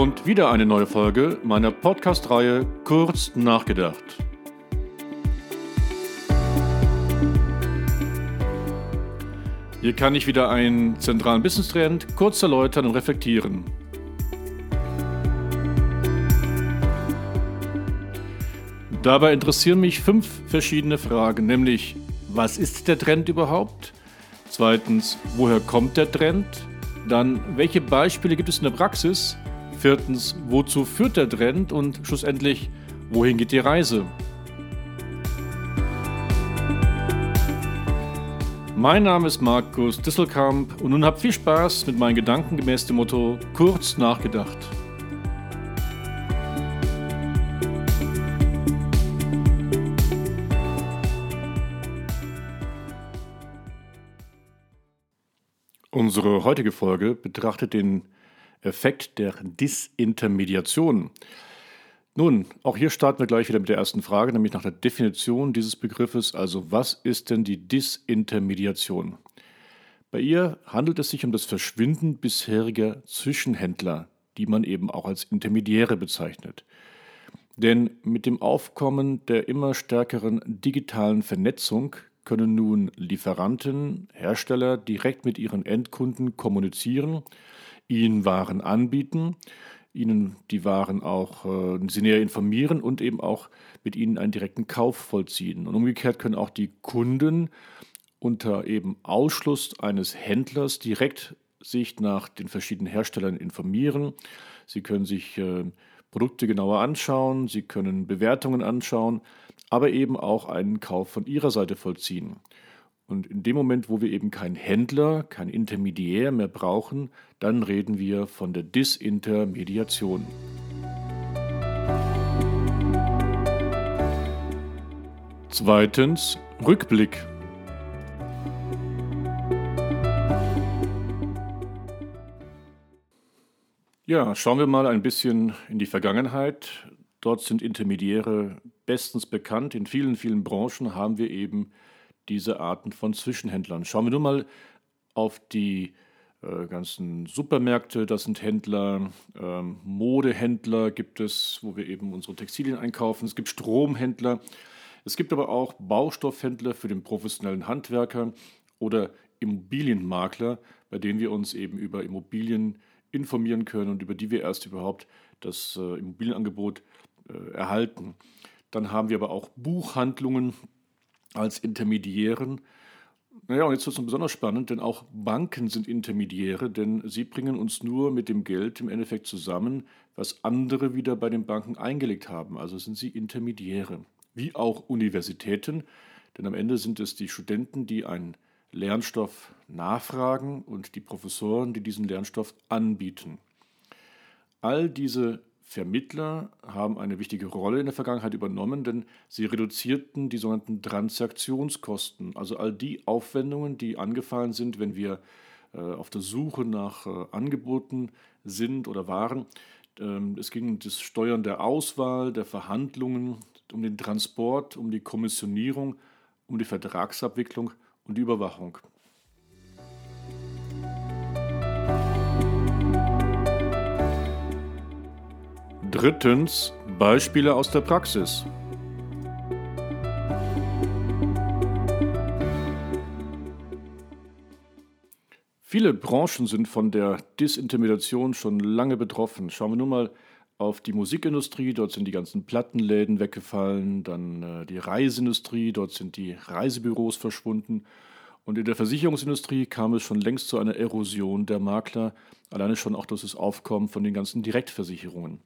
und wieder eine neue Folge meiner Podcast-Reihe Kurz nachgedacht. Hier kann ich wieder einen zentralen Business-Trend kurz erläutern und reflektieren. Dabei interessieren mich fünf verschiedene Fragen, nämlich was ist der Trend überhaupt? Zweitens, woher kommt der Trend? Dann, welche Beispiele gibt es in der Praxis? Viertens, wozu führt der Trend? Und schlussendlich, wohin geht die Reise? Mein Name ist Markus Disselkamp und nun habt viel Spaß mit meinen Gedanken gemäß dem Motto kurz nachgedacht. Unsere heutige Folge betrachtet den Effekt der Disintermediation. Nun, auch hier starten wir gleich wieder mit der ersten Frage, nämlich nach der Definition dieses Begriffes. Also, was ist denn die Disintermediation? Bei ihr handelt es sich um das Verschwinden bisheriger Zwischenhändler, die man eben auch als Intermediäre bezeichnet. Denn mit dem Aufkommen der immer stärkeren digitalen Vernetzung können nun Lieferanten, Hersteller direkt mit ihren Endkunden kommunizieren, ihnen Waren anbieten, ihnen die Waren auch äh, sie näher informieren und eben auch mit ihnen einen direkten Kauf vollziehen. Und umgekehrt können auch die Kunden unter eben Ausschluss eines Händlers direkt sich nach den verschiedenen Herstellern informieren. Sie können sich äh, Produkte genauer anschauen, sie können Bewertungen anschauen, aber eben auch einen Kauf von ihrer Seite vollziehen. Und in dem Moment, wo wir eben keinen Händler, kein Intermediär mehr brauchen, dann reden wir von der Disintermediation. Zweitens Rückblick. Ja, schauen wir mal ein bisschen in die Vergangenheit. Dort sind Intermediäre bestens bekannt. In vielen, vielen Branchen haben wir eben diese Arten von Zwischenhändlern. Schauen wir nur mal auf die äh, ganzen Supermärkte, das sind Händler, ähm, Modehändler gibt es, wo wir eben unsere Textilien einkaufen. Es gibt Stromhändler. Es gibt aber auch Baustoffhändler für den professionellen Handwerker oder Immobilienmakler, bei denen wir uns eben über Immobilien informieren können und über die wir erst überhaupt das äh, Immobilienangebot äh, erhalten. Dann haben wir aber auch Buchhandlungen als Intermediären. Naja, und jetzt wird es besonders spannend, denn auch Banken sind Intermediäre, denn sie bringen uns nur mit dem Geld im Endeffekt zusammen, was andere wieder bei den Banken eingelegt haben. Also sind sie Intermediäre. Wie auch Universitäten, denn am Ende sind es die Studenten, die einen Lernstoff nachfragen und die Professoren, die diesen Lernstoff anbieten. All diese Vermittler haben eine wichtige Rolle in der Vergangenheit übernommen, denn sie reduzierten die sogenannten Transaktionskosten, also all die Aufwendungen, die angefallen sind, wenn wir äh, auf der Suche nach äh, Angeboten sind oder waren. Ähm, es ging um das Steuern der Auswahl, der Verhandlungen, um den Transport, um die Kommissionierung, um die Vertragsabwicklung und die Überwachung. Drittens Beispiele aus der Praxis. Viele Branchen sind von der Disintermediation schon lange betroffen. Schauen wir nur mal auf die Musikindustrie, dort sind die ganzen Plattenläden weggefallen, dann äh, die Reiseindustrie, dort sind die Reisebüros verschwunden und in der Versicherungsindustrie kam es schon längst zu einer Erosion der Makler, alleine schon auch durch das Aufkommen von den ganzen Direktversicherungen.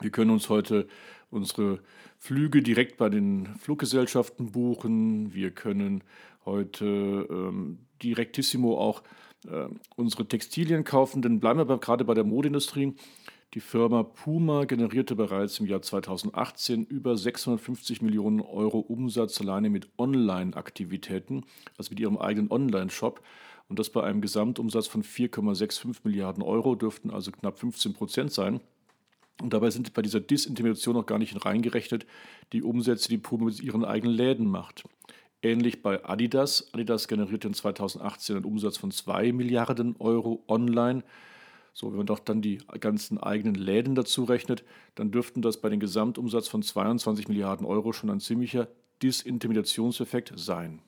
Wir können uns heute unsere Flüge direkt bei den Fluggesellschaften buchen. Wir können heute ähm, direktissimo auch äh, unsere Textilien kaufen. Denn bleiben wir gerade bei der Modeindustrie. Die Firma Puma generierte bereits im Jahr 2018 über 650 Millionen Euro Umsatz alleine mit Online-Aktivitäten, also mit ihrem eigenen Online-Shop. Und das bei einem Gesamtumsatz von 4,65 Milliarden Euro dürften also knapp 15 Prozent sein. Und dabei sind bei dieser Disintermediation noch gar nicht reingerechnet die Umsätze, die Puma mit ihren eigenen Läden macht. Ähnlich bei Adidas. Adidas generierte in 2018 einen Umsatz von 2 Milliarden Euro online. So, wenn man doch dann die ganzen eigenen Läden dazu rechnet, dann dürften das bei dem Gesamtumsatz von 22 Milliarden Euro schon ein ziemlicher Disintimidationseffekt sein.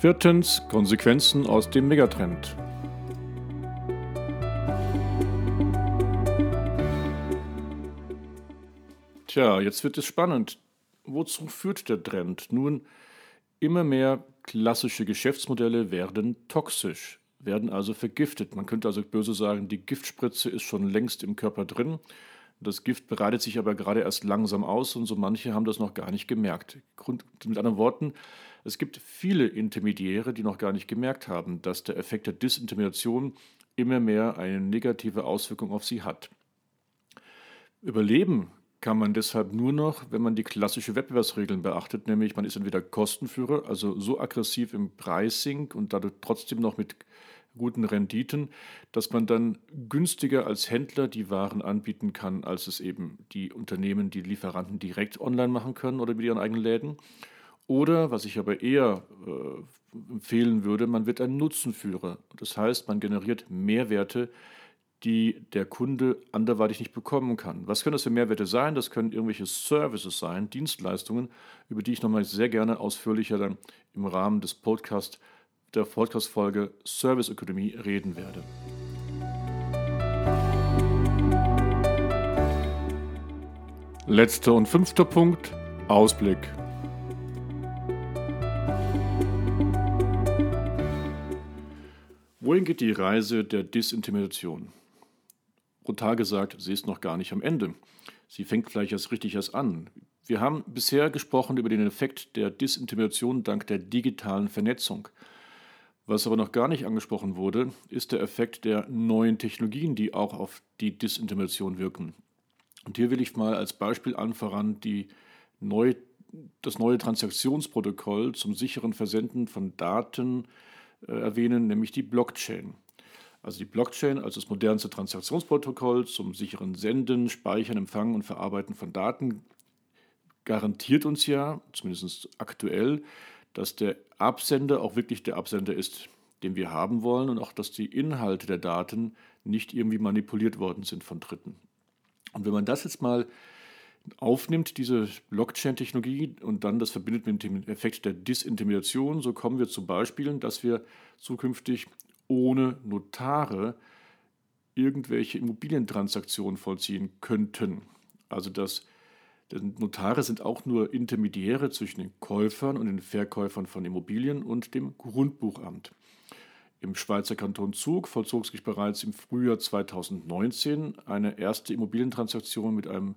Viertens Konsequenzen aus dem Megatrend. Tja, jetzt wird es spannend. Wozu führt der Trend? Nun, immer mehr klassische Geschäftsmodelle werden toxisch, werden also vergiftet. Man könnte also böse sagen, die Giftspritze ist schon längst im Körper drin. Das Gift breitet sich aber gerade erst langsam aus und so manche haben das noch gar nicht gemerkt. Grund, mit anderen Worten, es gibt viele Intermediäre, die noch gar nicht gemerkt haben, dass der Effekt der Disintermediation immer mehr eine negative Auswirkung auf sie hat. Überleben kann man deshalb nur noch, wenn man die klassische Wettbewerbsregeln beachtet, nämlich man ist entweder Kostenführer, also so aggressiv im Pricing und dadurch trotzdem noch mit guten Renditen, dass man dann günstiger als Händler die Waren anbieten kann, als es eben die Unternehmen, die Lieferanten direkt online machen können oder mit ihren eigenen Läden. Oder, was ich aber eher äh, empfehlen würde, man wird ein Nutzenführer. Das heißt, man generiert Mehrwerte, die der Kunde anderweitig nicht bekommen kann. Was können das für Mehrwerte sein? Das können irgendwelche Services sein, Dienstleistungen, über die ich nochmal sehr gerne ausführlicher dann im Rahmen des Podcast, der Podcast-Folge Service Ökonomie reden werde. Letzter und fünfter Punkt, Ausblick. Wohin geht die Reise der Disintimidation? Brutal gesagt, sie ist noch gar nicht am Ende. Sie fängt vielleicht erst richtig erst an. Wir haben bisher gesprochen über den Effekt der Disintimidation dank der digitalen Vernetzung. Was aber noch gar nicht angesprochen wurde, ist der Effekt der neuen Technologien, die auch auf die Disintimidation wirken. Und hier will ich mal als Beispiel anvoran die neu, das neue Transaktionsprotokoll zum sicheren Versenden von Daten äh, erwähnen, nämlich die Blockchain. Also die Blockchain als das modernste Transaktionsprotokoll zum sicheren Senden, Speichern, Empfangen und Verarbeiten von Daten garantiert uns ja, zumindest aktuell, dass der Absender auch wirklich der Absender ist, den wir haben wollen und auch, dass die Inhalte der Daten nicht irgendwie manipuliert worden sind von Dritten. Und wenn man das jetzt mal aufnimmt, diese Blockchain-Technologie, und dann das verbindet mit dem Effekt der Disintimidation, so kommen wir zu Beispielen, dass wir zukünftig ohne Notare irgendwelche Immobilientransaktionen vollziehen könnten. Also dass denn Notare sind auch nur Intermediäre zwischen den Käufern und den Verkäufern von Immobilien und dem Grundbuchamt. Im Schweizer Kanton Zug vollzog sich bereits im Frühjahr 2019 eine erste Immobilientransaktion mit einem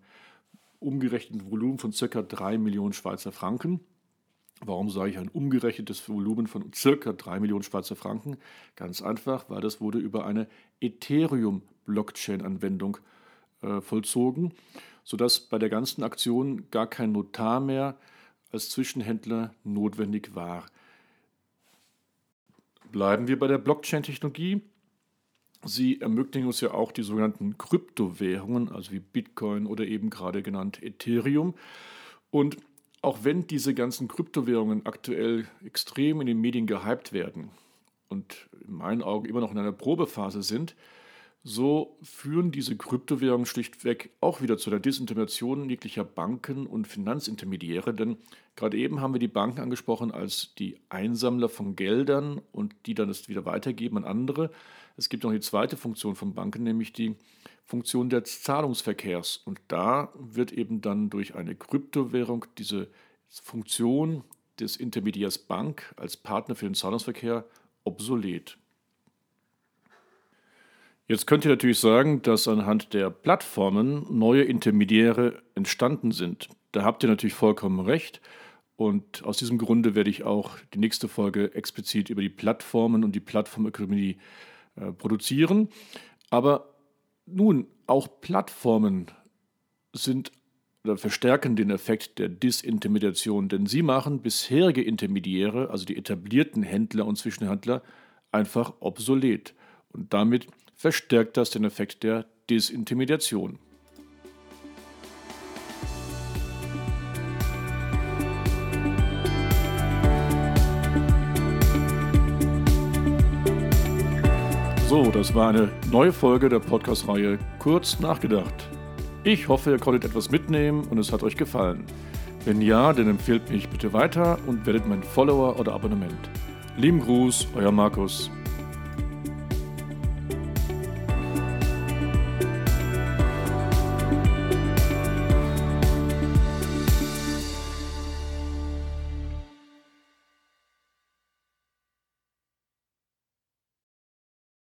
umgerechneten Volumen von ca. 3 Millionen Schweizer Franken. Warum sage ich ein umgerechnetes Volumen von ca. 3 Millionen Schweizer Franken? Ganz einfach, weil das wurde über eine Ethereum-Blockchain-Anwendung äh, vollzogen, sodass bei der ganzen Aktion gar kein Notar mehr als Zwischenhändler notwendig war. Bleiben wir bei der Blockchain-Technologie. Sie ermöglichen uns ja auch die sogenannten Kryptowährungen, also wie Bitcoin oder eben gerade genannt Ethereum. Und auch wenn diese ganzen Kryptowährungen aktuell extrem in den Medien gehypt werden und in meinen Augen immer noch in einer Probephase sind, so führen diese Kryptowährungen schlichtweg auch wieder zu der Disintervention jeglicher Banken und Finanzintermediäre, denn gerade eben haben wir die Banken angesprochen als die Einsammler von Geldern und die dann es wieder weitergeben an andere. Es gibt noch die zweite Funktion von Banken, nämlich die Funktion des Zahlungsverkehrs. Und da wird eben dann durch eine Kryptowährung diese Funktion des Intermediärs Bank als Partner für den Zahlungsverkehr obsolet. Jetzt könnt ihr natürlich sagen, dass anhand der Plattformen neue Intermediäre entstanden sind. Da habt ihr natürlich vollkommen recht. Und aus diesem Grunde werde ich auch die nächste Folge explizit über die Plattformen und die Plattformökonomie äh, produzieren. Aber nun, auch Plattformen sind oder verstärken den Effekt der Disintermediation, denn sie machen bisherige Intermediäre, also die etablierten Händler und Zwischenhändler, einfach obsolet. Und damit verstärkt das den Effekt der Desintimidation. So, das war eine neue Folge der Podcast-Reihe Kurz nachgedacht. Ich hoffe, ihr konntet etwas mitnehmen und es hat euch gefallen. Wenn ja, dann empfehlt mich bitte weiter und werdet mein Follower oder Abonnement. Lieben Gruß, euer Markus.